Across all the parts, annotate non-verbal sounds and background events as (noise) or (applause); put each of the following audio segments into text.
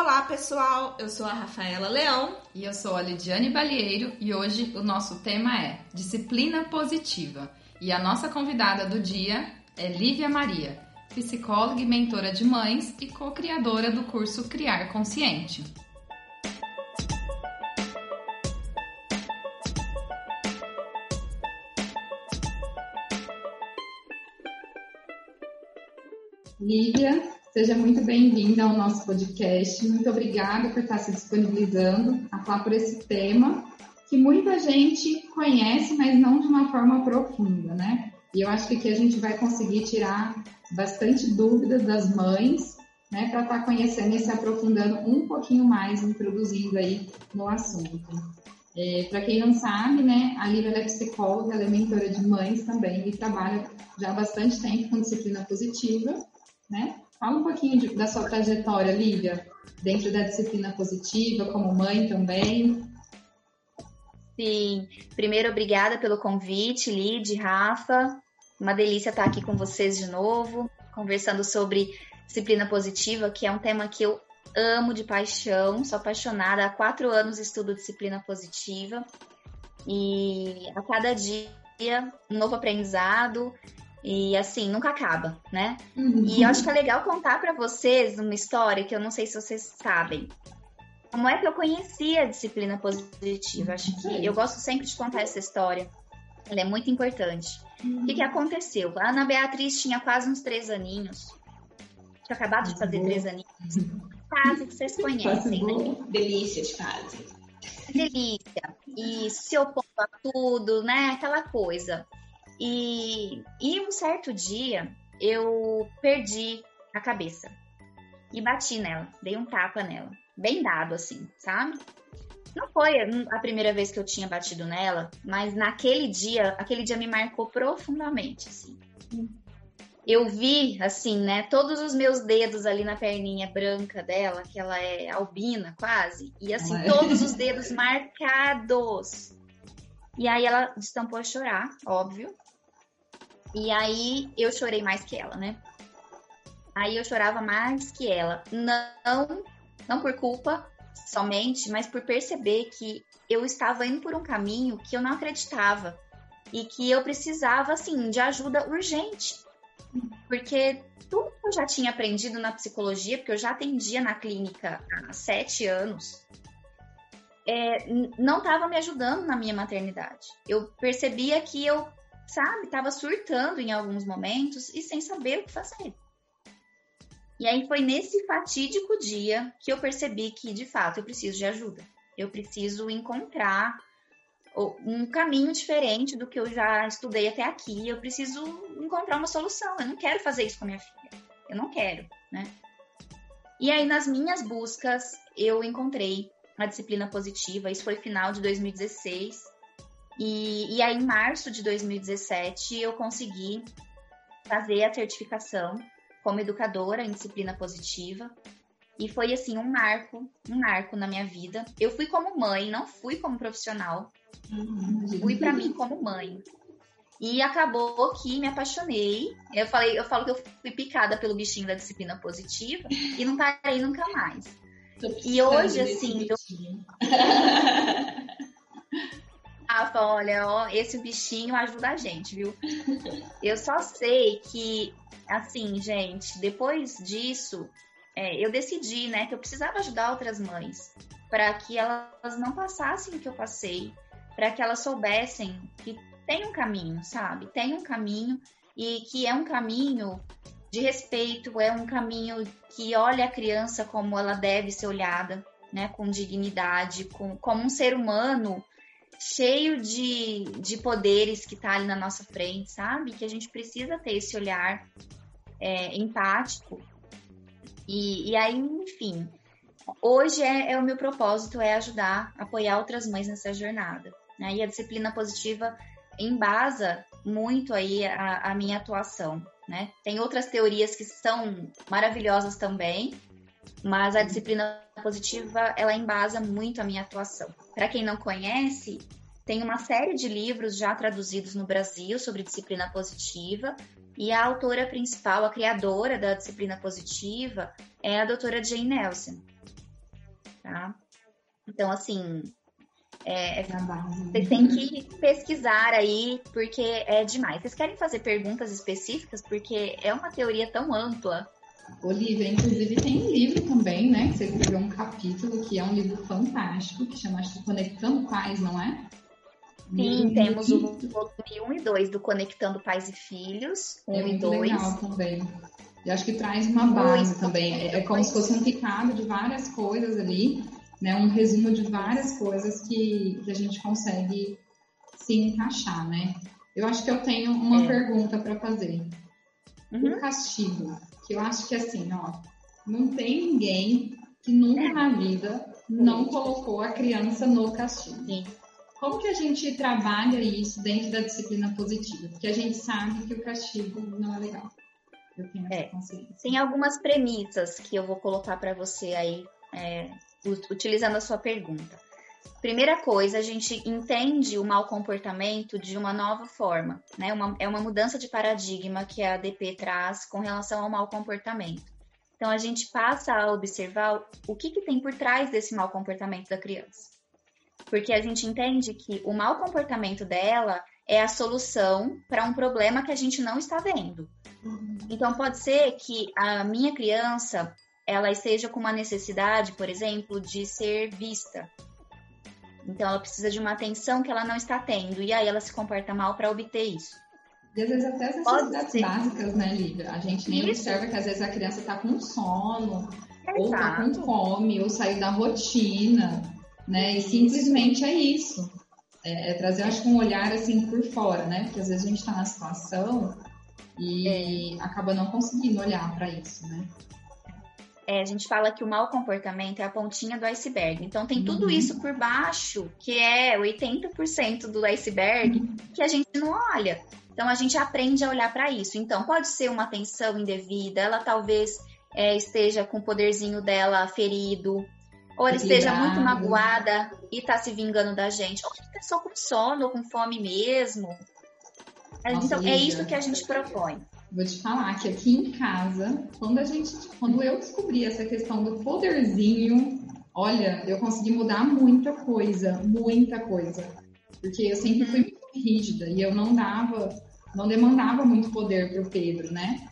Olá, pessoal! Eu sou a Rafaela Leão. E eu sou a Lidiane Balieiro e hoje o nosso tema é Disciplina Positiva. E a nossa convidada do dia é Lívia Maria, psicóloga e mentora de mães e co-criadora do curso Criar Consciente. Lívia, seja muito bem-vinda ao nosso podcast. Muito obrigada por estar se disponibilizando a falar por esse tema que muita gente conhece, mas não de uma forma profunda, né? E eu acho que aqui a gente vai conseguir tirar bastante dúvidas das mães, né, para estar conhecendo e se aprofundando um pouquinho mais, introduzindo aí no assunto. É, para quem não sabe, né, a Lívia é psicóloga, ela é mentora de mães também e trabalha já há bastante tempo com disciplina positiva né? Fala um pouquinho de, da sua trajetória, Lívia, dentro da disciplina positiva, como mãe também. Sim, primeiro obrigada pelo convite, Lid, Rafa. Uma delícia estar aqui com vocês de novo, conversando sobre disciplina positiva, que é um tema que eu amo de paixão, sou apaixonada. Há quatro anos estudo disciplina positiva e a cada dia um novo aprendizado e assim, nunca acaba, né? Uhum. E eu acho que é legal contar para vocês uma história que eu não sei se vocês sabem. Como é que eu conheci a disciplina positiva? Acho que eu gosto sempre de contar essa história. Ela é muito importante. Uhum. O que, que aconteceu? A Ana Beatriz tinha quase uns três aninhos. Tinha acabado de fazer três aninhos. Fase que vocês (laughs) conhecem, né? Delícia de fase. Delícia. E se opondo a tudo, né? Aquela coisa. E, e um certo dia eu perdi a cabeça e bati nela, dei um tapa nela, bem dado assim, sabe? Não foi a primeira vez que eu tinha batido nela, mas naquele dia, aquele dia me marcou profundamente, assim. Eu vi, assim, né, todos os meus dedos ali na perninha branca dela, que ela é albina quase, e assim, todos os (laughs) dedos marcados. E aí ela destampou a chorar, óbvio, e aí eu chorei mais que ela, né? Aí eu chorava mais que ela. Não, não por culpa somente, mas por perceber que eu estava indo por um caminho que eu não acreditava e que eu precisava, assim, de ajuda urgente. Porque tudo que eu já tinha aprendido na psicologia, porque eu já atendia na clínica há sete anos, é, não estava me ajudando na minha maternidade. Eu percebia que eu sabe, estava surtando em alguns momentos e sem saber o que fazer. E aí foi nesse fatídico dia que eu percebi que, de fato, eu preciso de ajuda. Eu preciso encontrar um caminho diferente do que eu já estudei até aqui. Eu preciso encontrar uma solução. Eu não quero fazer isso com a minha filha. Eu não quero, né? E aí, nas minhas buscas, eu encontrei a disciplina positiva. Isso foi final de 2016. E, e aí, em março de 2017, eu consegui fazer a certificação como educadora em disciplina positiva. E foi assim um marco, um marco na minha vida. Eu fui como mãe, não fui como profissional. Uhum. Fui para mim como mãe. E acabou que me apaixonei. Eu falei, eu falo que eu fui picada pelo bichinho da disciplina positiva e não parei nunca mais. E hoje assim, eu... (laughs) Rafa, olha, ó, esse bichinho ajuda a gente, viu? (laughs) Eu só sei que, assim, gente, depois disso, é, eu decidi, né, que eu precisava ajudar outras mães para que elas não passassem o que eu passei, para que elas soubessem que tem um caminho, sabe? Tem um caminho e que é um caminho de respeito, é um caminho que olha a criança como ela deve ser olhada, né, com dignidade, com, como um ser humano cheio de, de poderes que está ali na nossa frente, sabe? Que a gente precisa ter esse olhar é, empático. E, e aí, enfim, hoje é, é, o meu propósito é ajudar, apoiar outras mães nessa jornada. Né? E a disciplina positiva embasa muito aí a, a minha atuação. Né? Tem outras teorias que são maravilhosas também, mas a disciplina positiva ela embasa muito a minha atuação. Para quem não conhece, tem uma série de livros já traduzidos no Brasil sobre disciplina positiva e a autora principal, a criadora da disciplina positiva, é a doutora Jane Nelson. tá? Então, assim, é, É a base. você tem que pesquisar aí, porque é demais. Vocês querem fazer perguntas específicas? Porque é uma teoria tão ampla. Olivia, inclusive tem um livro também, né? Que você escreveu um capítulo que é um livro fantástico, que chama Conectando Pais, não é? Sim, temos o volume 1 e 2 do Conectando Pais e Filhos, 1 É e muito 2. legal também. E acho que traz uma base Muito. também. É, é como se fosse um picado de várias coisas ali, né? Um resumo de várias coisas que, que a gente consegue se encaixar, né? Eu acho que eu tenho uma É. pergunta para fazer. Uhum. O castigo, que eu acho que assim, ó, não tem ninguém que nunca na vida não colocou a criança no castigo. Sim. Como que a gente trabalha isso dentro da disciplina positiva? Porque a gente sabe que o castigo não é legal. Eu tenho essa É. consciência. Tem algumas premissas que eu vou colocar para você aí, é, utilizando a sua pergunta. Primeira coisa, a gente entende o mau comportamento de uma nova forma, né? Uma- é uma mudança de paradigma que a ADP traz com relação ao mau comportamento. Então, a gente passa a observar o que, que tem por trás desse mau comportamento da criança. Porque a gente entende que o mau comportamento dela é a solução para um problema que a gente não está vendo. Então pode ser que a minha criança ela esteja com uma necessidade, por exemplo, de ser vista. Então ela precisa de uma atenção que ela não está tendo e aí ela se comporta mal para obter isso. E às vezes até as necessidades ser. básicas, né, Lívia? A gente nem Isso. observa que às vezes a criança tá com sono, ou tá com Exato. fome, ou saiu da rotina, né? E simplesmente é isso. É, é trazer, acho que um olhar assim por fora, né? Porque às vezes a gente tá na situação e É. acaba não conseguindo olhar para isso, né? É, a gente fala que o mau comportamento é a pontinha do iceberg. Então tem tudo Uhum. isso por baixo, que é 80% do iceberg, que a gente não olha. Então a gente aprende a olhar para isso. Então pode ser uma atenção indevida, ela talvez é, esteja com o poderzinho dela ferido, ou ela esteja muito magoada e tá se vingando da gente, ou só com sono ou com fome mesmo. Nossa, então é isso que a gente propõe. Vou te falar que aqui em casa, quando a gente, quando eu descobri essa questão do poderzinho, olha, eu consegui mudar muita coisa, muita coisa. Porque eu sempre fui muito rígida e eu não dava, não demandava muito poder pro Pedro, né?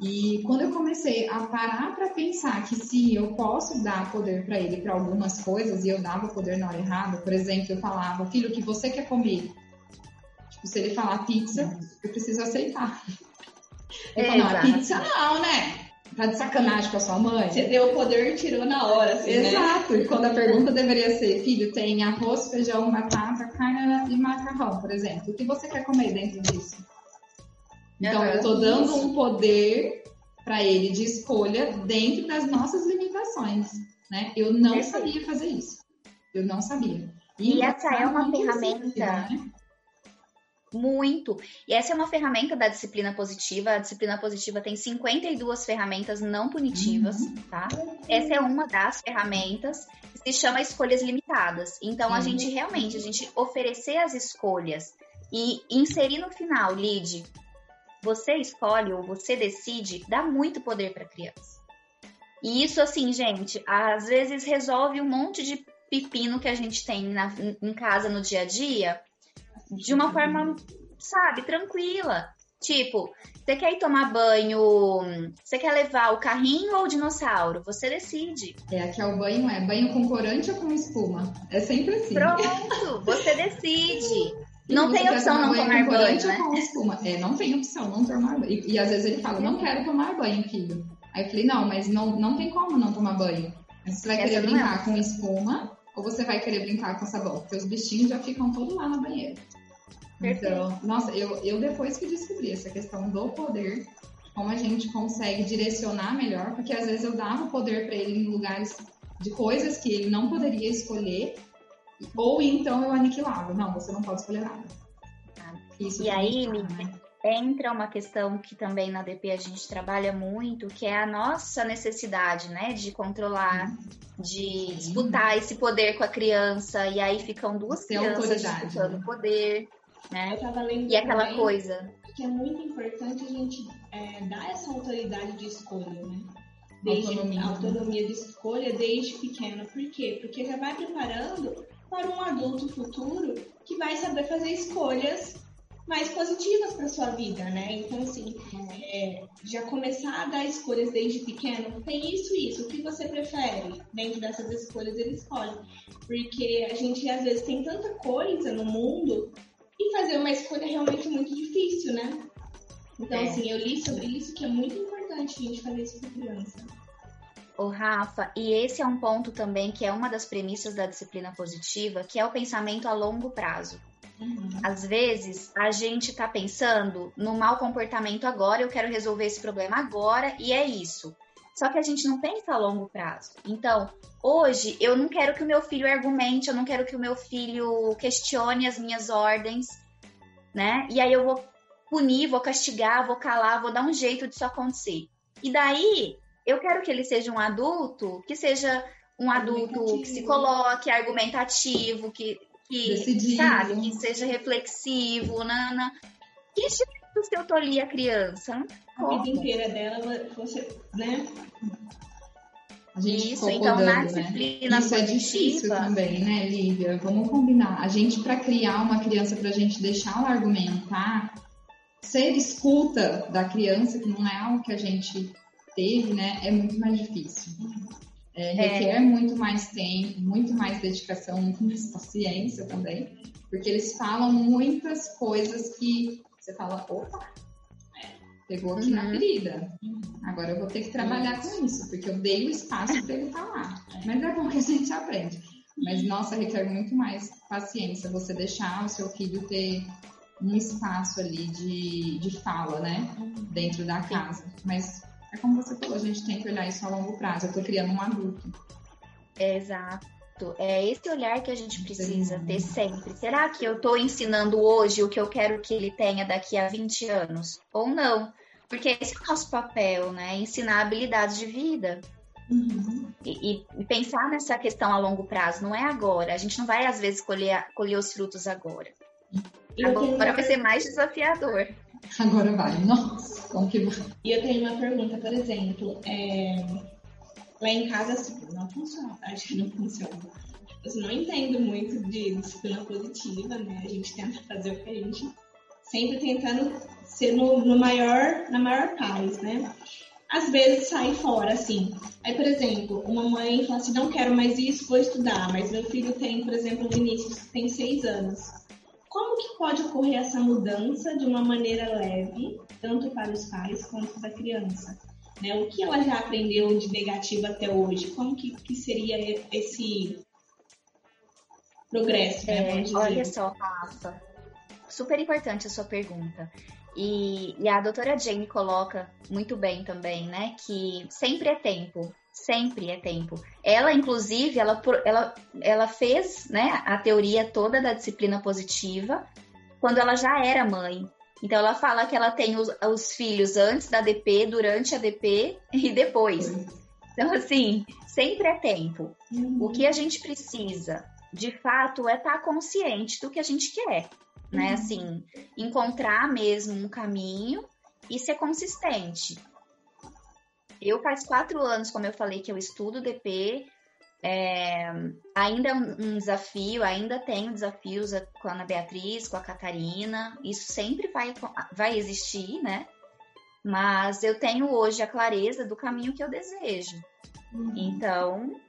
E quando eu comecei a parar para pensar que sim, eu posso dar poder para ele para algumas coisas e eu dava poder na hora errada, por exemplo, eu falava, filho, o que você quer comer? Tipo, se ele falar pizza, eu preciso aceitar. Eu falo, não, Exato. pizza não, né? Tá de sacanagem com a sua mãe? Você deu o poder e tirou na hora, assim, né? Exato. E quando a pergunta deveria ser, filho, tem arroz, feijão, batata, carne e macarrão, por exemplo. O que você quer comer dentro disso? Então, eu tô dando um poder para ele de escolha dentro das nossas limitações, né? Eu não Perfeito. sabia fazer isso. Eu não sabia. E essa é uma ferramenta simples, né? Muito. E essa é uma ferramenta da disciplina positiva. A disciplina positiva tem 52 ferramentas não punitivas, tá? Essa é uma das ferramentas que se chama escolhas limitadas. Então, a Uhum. gente realmente, a gente oferecer as escolhas e inserir no final, Lid, você escolhe ou você decide, dá muito poder para criança. E isso, assim, gente, às vezes resolve um monte de pepino que a gente tem na- em casa no dia a dia de uma forma, sabe, tranquila. Tipo, você quer ir tomar banho, você quer levar o carrinho ou o dinossauro? Você decide. É, aqui é o banho, é banho com corante ou com espuma? É sempre assim. Pronto, você decide. (laughs) Não tem opção não tomar com banho, corante né? ou com espuma? É, não tem opção não tomar banho. E, e às vezes ele fala, não quero tomar banho, filho. Aí eu falei, não, mas não, não tem como não tomar banho. Você vai Essa querer é brincar com espuma ou você vai querer brincar com sabão? Porque os bichinhos já ficam todos lá na banheira. Então, nossa, eu, eu depois que descobri essa questão do poder, como a gente consegue direcionar melhor, porque às vezes eu dava poder para ele em lugares de coisas que ele não poderia escolher, ou então eu aniquilava. Não, você não pode escolher nada. Isso E aí, Lívia, né? Entra uma questão que também na DP a gente trabalha muito, que é a nossa necessidade, né, de controlar, de disputar esse poder com a criança, e aí ficam duas Ter crianças disputando né? poder, né? Eu tava lendo E aquela também coisa. que é muito importante a gente é, dar essa autoridade de escolha, né? desde autonomia. autonomia de escolha desde pequeno. Por quê? Porque já vai preparando para um adulto futuro que vai saber fazer escolhas mais positivas para sua vida, né? Então, assim, é, já começar a dar escolhas desde pequeno, tem isso e isso, o que você prefere? Dentro dessas escolhas ele escolhe. Porque a gente, às vezes, tem tanta coisa no mundo e fazer uma escolha é realmente muito difícil, né? Então, é. assim, eu li sobre isso que é muito importante a gente fazer isso com criança. Ô, Rafa, e esse é um ponto também que é uma das premissas da disciplina positiva, que é o pensamento a longo prazo. Uhum. Às vezes, a gente está pensando no mau comportamento agora, eu quero resolver esse problema agora, e é isso. Só que a gente não pensa a longo prazo. Então, hoje, eu não quero que o meu filho argumente, eu não quero que o meu filho questione as minhas ordens, né? E aí eu vou punir, vou castigar, vou calar, vou dar um jeito disso acontecer. E daí, eu quero que ele seja um adulto, que seja um adulto que se coloque, argumentativo, que que, Decidido. sabe, que seja reflexivo, nana. Que jeito se eu tolir a criança? A vida inteira dela, você, né? Isso, então na né? disciplina né? Isso é difícil também, né, Lívia? Vamos combinar. A gente, para criar uma criança, para a gente deixá-la argumentar, ser escuta da criança, que não é algo que a gente teve, né, é muito mais difícil. É, requer é. muito mais tempo, muito mais dedicação, muito mais paciência também, porque eles falam muitas coisas que você fala, opa, pegou aqui uhum. na ferida. Agora eu vou ter que trabalhar com isso, porque eu dei o espaço para ele falar. Mas é bom que a gente aprende. Mas, nossa, requer muito mais paciência você deixar o seu filho ter um espaço ali de, de fala, né? Dentro da casa. Mas é como você falou, a gente tem que olhar isso a longo prazo. Eu estou criando um adulto. Exato. É esse olhar que a gente precisa ter sempre. Será que eu estou ensinando hoje o que eu quero que ele tenha daqui a 20 anos? Ou não? Porque esse é o nosso papel, né? Ensinar habilidades de vida. Uhum. E, e, pensar nessa questão a longo prazo, não é agora. A gente não vai, às vezes, colher, colher os frutos agora. Agora vai ser mais desafiador. (laughs) Agora vai. Nossa, como que vai? E eu tenho uma pergunta, por exemplo, é... lá em casa assim, não funciona, (laughs) acho que não funciona. Eu não entendo muito de disciplina positiva, né? A gente tenta fazer o que a gente sempre tentando ser no, no maior, na maior paz, né? Às vezes sai fora, assim. Aí, por exemplo, uma mãe fala assim, não quero mais isso, vou estudar. Mas meu filho tem, por exemplo, o Vinícius, tem seis anos. Como que pode ocorrer essa mudança de uma maneira leve, tanto para os pais quanto para a criança? Né? O que ela já aprendeu de negativo até hoje? Como que, que seria esse progresso? Né, é, olha só, Rafa, super importante a sua pergunta. E, e, a doutora Jane coloca muito bem também, né? Que sempre é tempo sempre é tempo. Ela, inclusive, ela, ela, ela fez né, a teoria toda da disciplina positiva quando ela já era mãe. Então, ela fala que ela tem os, os filhos antes da DP, durante a DP e depois. Então, assim, sempre é tempo. Uhum. O que a gente precisa, de fato, é estar tá consciente do que a gente quer. Né? Uhum. Assim, encontrar mesmo um caminho e ser consistente. Eu faz quatro anos, como eu falei, que eu estudo DP. É, ainda é um desafio, ainda tenho desafios com a Ana Beatriz, com a Catarina. Isso sempre vai, vai existir, né? Mas eu tenho hoje a clareza do caminho que eu desejo. Uhum. Então,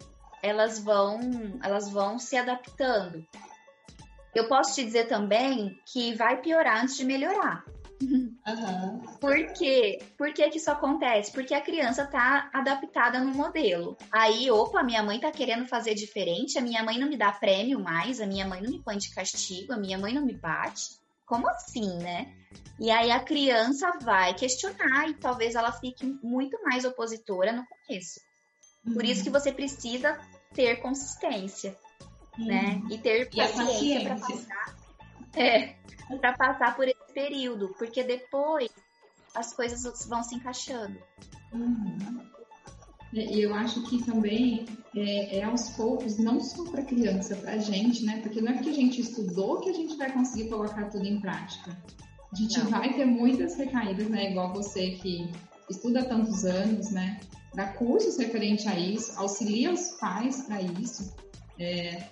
elas vão, elas vão se adaptando. Eu posso te dizer também que vai piorar antes de melhorar. Uhum. Por quê? Por que, que isso acontece? Porque a criança tá adaptada no modelo. Aí, opa, minha mãe tá querendo fazer diferente, a minha mãe não me dá prêmio mais, a minha mãe não me põe de castigo, a minha mãe não me bate. Como assim, né? E aí a criança vai questionar e talvez ela fique muito mais opositora no começo. Uhum. Por isso que você precisa ter consistência, né? uhum. né? E ter e paciência para passar. É, para passar por esse período, porque depois as coisas vão se encaixando. Uhum. E eu acho que também é, é aos poucos, não só para criança, para a gente, né? Porque não é porque a gente estudou que a gente vai conseguir colocar tudo em prática. A gente não. vai ter muitas recaídas, né? Igual você que estuda há tantos anos, né? dá cursos referente a isso, auxilia os pais para isso. É,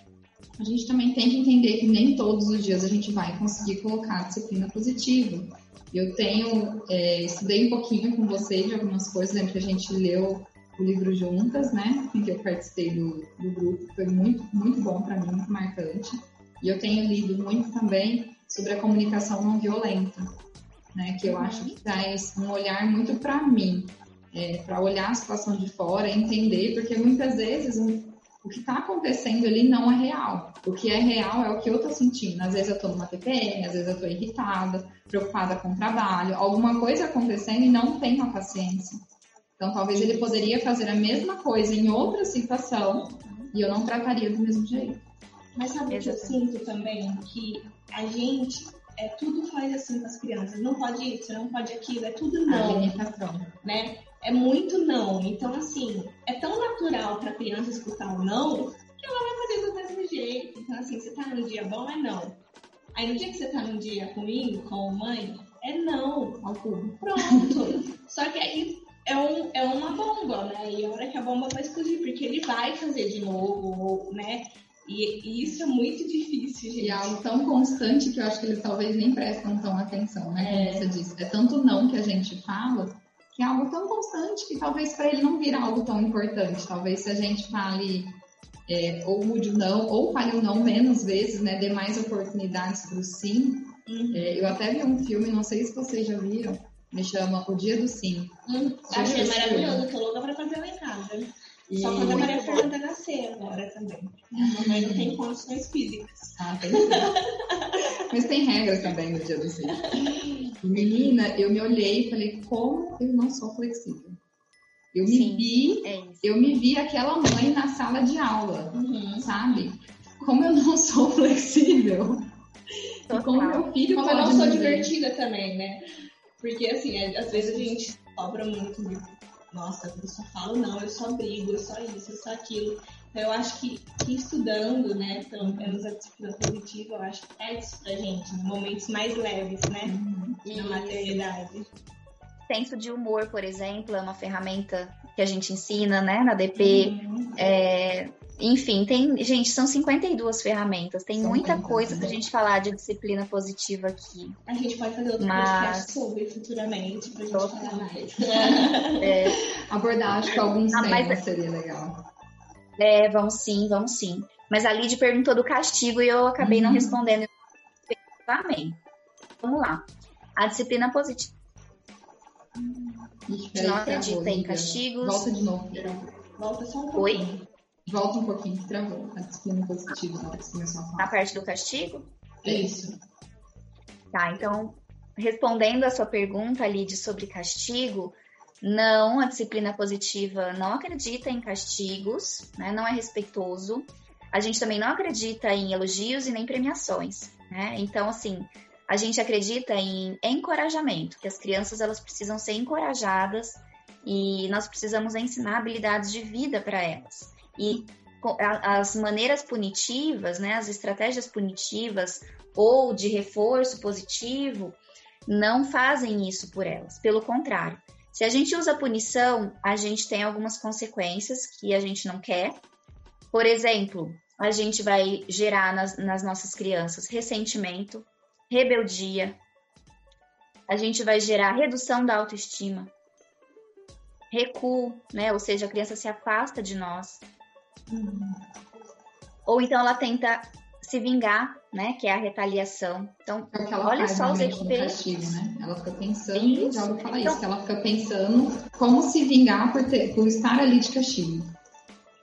a gente também tem que entender que nem todos os dias a gente vai conseguir colocar a disciplina positiva. Eu tenho, é, estudei um pouquinho com você de algumas coisas, lembro que a gente leu o livro juntas, né? Em que eu participei do, do grupo, foi muito, muito bom para mim, muito marcante. E eu tenho lido muito também sobre a comunicação não violenta, né? Que eu acho que traz um olhar muito para mim, é, para olhar a situação de fora, entender, porque muitas vezes um, o que está acontecendo ali não é real. O que é real é o que eu estou sentindo. Às vezes eu estou numa TPM, às vezes eu estou irritada, preocupada com o trabalho, alguma coisa acontecendo e não tenho a paciência. Então talvez ele poderia fazer a mesma coisa em outra situação e eu não trataria do mesmo jeito. Mas sabe o que eu sinto também? Que a gente é, tudo faz assim com as crianças. Não pode isso, não pode aquilo, é tudo não. limitação. Né? É muito não. Então, assim, é tão natural para a criança escutar o não que ela vai fazer do mesmo jeito. Então, assim, você tá num dia bom, é não. Aí no dia que você tá num dia ruim, com a mãe, é não. Pronto. (laughs) Só que aí é, um, é uma bomba, né? E a hora que a bomba vai explodir, porque ele vai fazer de novo, né? E, e, isso é muito difícil, gente. E é algo tão constante que eu acho que eles talvez nem prestam tão atenção, né? Como é. você disse. É tanto não que a gente fala que é algo tão constante que talvez para ele não vira algo tão importante. Talvez se a gente fale é, ou mude o não, ou fale o não menos vezes, né? Dê mais oportunidades para o sim. Uhum. É, eu até vi um filme, não sei se vocês já viram, me chama O Dia do Sim. Hum, achei maravilhoso, tô louca para fazer lá em casa. E... Só quando a Maria Fernanda nascer agora também. (laughs) A mamãe não tem condições físicas. Ah, tem (laughs) Mas tem regras também no dia do sim. Menina, eu me olhei e falei, como eu não sou flexível. Eu me Sim, vi, é eu me vi aquela mãe na sala de aula, uhum. sabe? Como eu não sou flexível. Total. E como meu filho como pode eu não sou divertida também, né? Porque assim, é, às vezes a gente cobra muito nossa, eu só falo não, eu só brigo, eu só isso, eu só aquilo. Então eu acho que, que estudando, né, pelo menos a disciplina positiva, eu acho que é isso pra gente, em momentos mais leves, né, uhum. na maternidade. Senso de humor, por exemplo, é uma ferramenta que a gente ensina, né, na DP. Uhum. É, enfim, tem, gente, são 52 ferramentas, tem são muita coisa para a gente falar de disciplina positiva aqui. A gente pode fazer outro Mas... podcast sobre futuramente pra gente Tô... falar mais. (laughs) É. Abordar, acho que alguns ah, temas mas... seria legal. É, vão sim, vão sim. Mas a Lid perguntou do castigo e eu acabei uhum. não respondendo. Amém. Vamos lá. A disciplina positiva. Ixi, não acredita em castigos. Volta de novo. Volta só um pouco. Oi? Volta um pouquinho travou a disciplina positiva na hora que você começou a falar. Na parte do castigo? Isso. Tá, então, respondendo a sua pergunta, Lid, sobre castigo, não, a disciplina positiva não acredita em castigos, né? não é respeitoso. A gente também não acredita em elogios e nem premiações, né? Então, assim, a gente acredita em encorajamento, que as crianças elas precisam ser encorajadas e nós precisamos ensinar habilidades de vida para elas. E as maneiras punitivas, né, as estratégias punitivas ou de reforço positivo não fazem isso por elas. Pelo contrário, se a gente usa punição, a gente tem algumas consequências que a gente não quer. Por exemplo, a gente vai gerar nas, nas nossas crianças ressentimento, rebeldia, a gente vai gerar redução da autoestima, recuo, né? Ou seja, a criança se afasta de nós. Uhum. Ou então ela tenta se vingar, né? Que é a retaliação. Então, é olha só os efeitos. Né? Ela fica pensando, isso. já ouvi falar então, isso, que ela fica pensando como se vingar por, ter, por estar ali de castigo.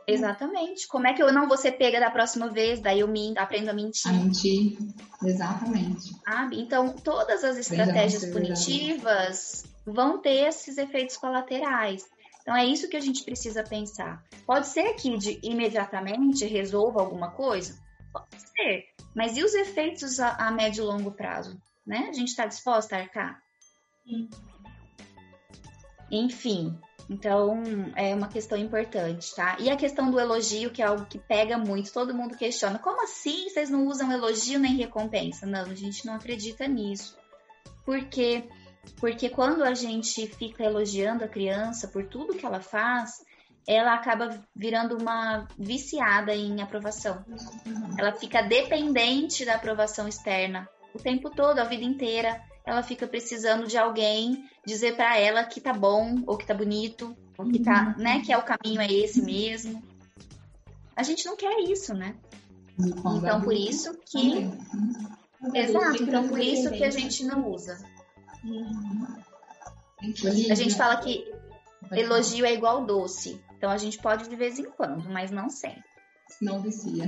Exatamente. Como é que eu não vou ser pega da próxima vez? Daí eu me, aprendo a mentir. A mentir, exatamente. Sabe? Então, todas as estratégias punitivas vão ter esses efeitos colaterais. Então é isso que a gente precisa pensar. Pode ser que de, imediatamente resolva alguma coisa? Pode ser. Mas e os efeitos a, a médio e longo prazo? Né? A gente está disposta a arcar? Sim. Enfim, então é uma questão importante, tá? E a questão do elogio, que é algo que pega muito, todo mundo questiona: como assim vocês não usam elogio nem recompensa? Não, a gente não acredita nisso. Porque Porque quando a gente fica elogiando a criança por tudo que ela faz, ela acaba virando uma viciada em aprovação. Ela fica dependente da aprovação externa o tempo todo, a vida inteira. Ela fica precisando de alguém dizer para ela que tá bom, ou que tá bonito, ou que tá, né, que é o caminho é esse mesmo. A gente não quer isso, né? Então por isso que Exato, então por isso que a gente não usa. A gente fala que elogio é igual doce. Então a gente pode de vez em quando, mas não sempre. Não vicia.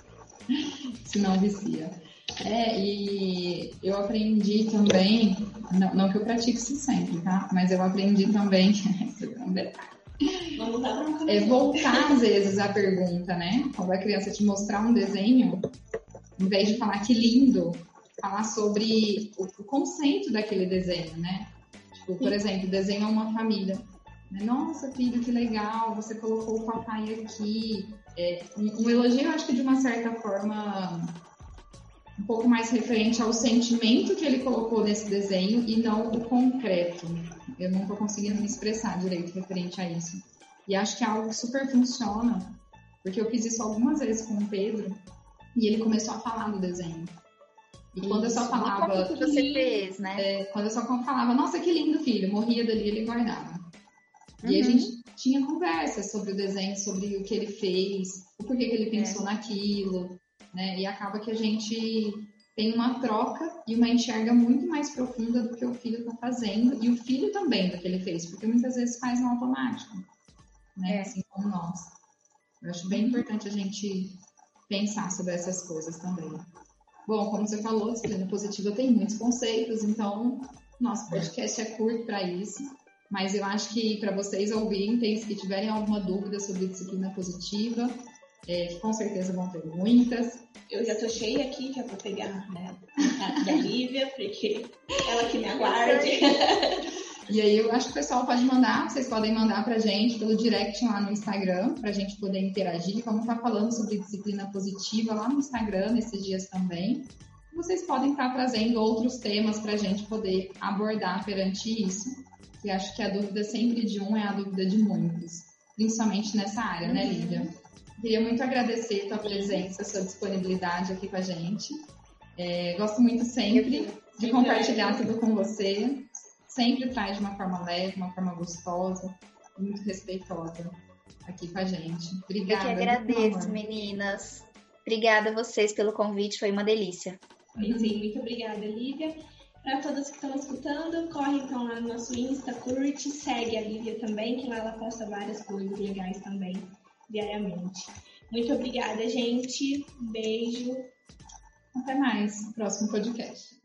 (laughs) Se não vicia. É, e eu aprendi também, não, não, que eu pratique isso sempre, tá? Mas eu aprendi também, (laughs) é voltar às vezes a pergunta, né? Quando a criança te mostrar um desenho, em vez de falar que lindo, falar sobre o, o conceito daquele desenho, né? Tipo, por exemplo, desenha uma família. Nossa, filho, que legal, você colocou o papai aqui. É, um, um elogio, eu acho que de uma certa forma um pouco mais referente ao sentimento que ele colocou nesse desenho e não o concreto. Eu não estou conseguindo me expressar direito referente a isso. E acho que é algo que super funciona, porque eu fiz isso algumas vezes com o Pedro e ele começou a falar no desenho. E isso. quando eu só falava. que você fez, né? É, quando eu só falava, nossa, que lindo filho, morria dali, ele guardava. Uhum. E a gente tinha conversas sobre o desenho, sobre o que ele fez, o porquê que ele pensou é. naquilo, né? E acaba que a gente tem uma troca e uma enxerga muito mais profunda do que o filho está fazendo e o filho também do que ele fez, porque muitas vezes faz no automático, né? É. Assim como nós. Eu acho bem importante a gente pensar sobre essas coisas também. Bom, como você falou, disciplina positiva tem muitos conceitos, então nosso podcast é curto para isso. Mas eu acho que para vocês ouvintes que tiverem alguma dúvida sobre disciplina positiva, é, que com certeza vão ter muitas. Eu já tô cheia aqui, já vou pegar né, a da Lívia, porque ela que me aguarde. E aí eu acho que o pessoal pode mandar, vocês podem mandar pra gente pelo direct lá no Instagram, pra gente poder interagir. Vamos estar falando sobre disciplina positiva lá no Instagram nesses dias também. Vocês podem estar trazendo outros temas pra gente poder abordar perante isso. E acho que a dúvida sempre de um é a dúvida de muitos, principalmente nessa área, né, Lívia? Queria muito agradecer a tua presença, a sua disponibilidade aqui com a gente. É, gosto muito sempre de compartilhar tudo com você. Sempre traz de uma forma leve, uma forma gostosa, muito respeitosa aqui com a gente. Obrigada. Eu que agradeço, meninas. Obrigada a vocês pelo convite, foi uma delícia. Sim, muito obrigada, Lívia. Para todas que estão escutando, corre então lá no nosso Insta, curte, segue a Lívia também, que lá ela posta várias coisas legais também diariamente. Muito obrigada, gente. beijo. Até mais. Próximo podcast.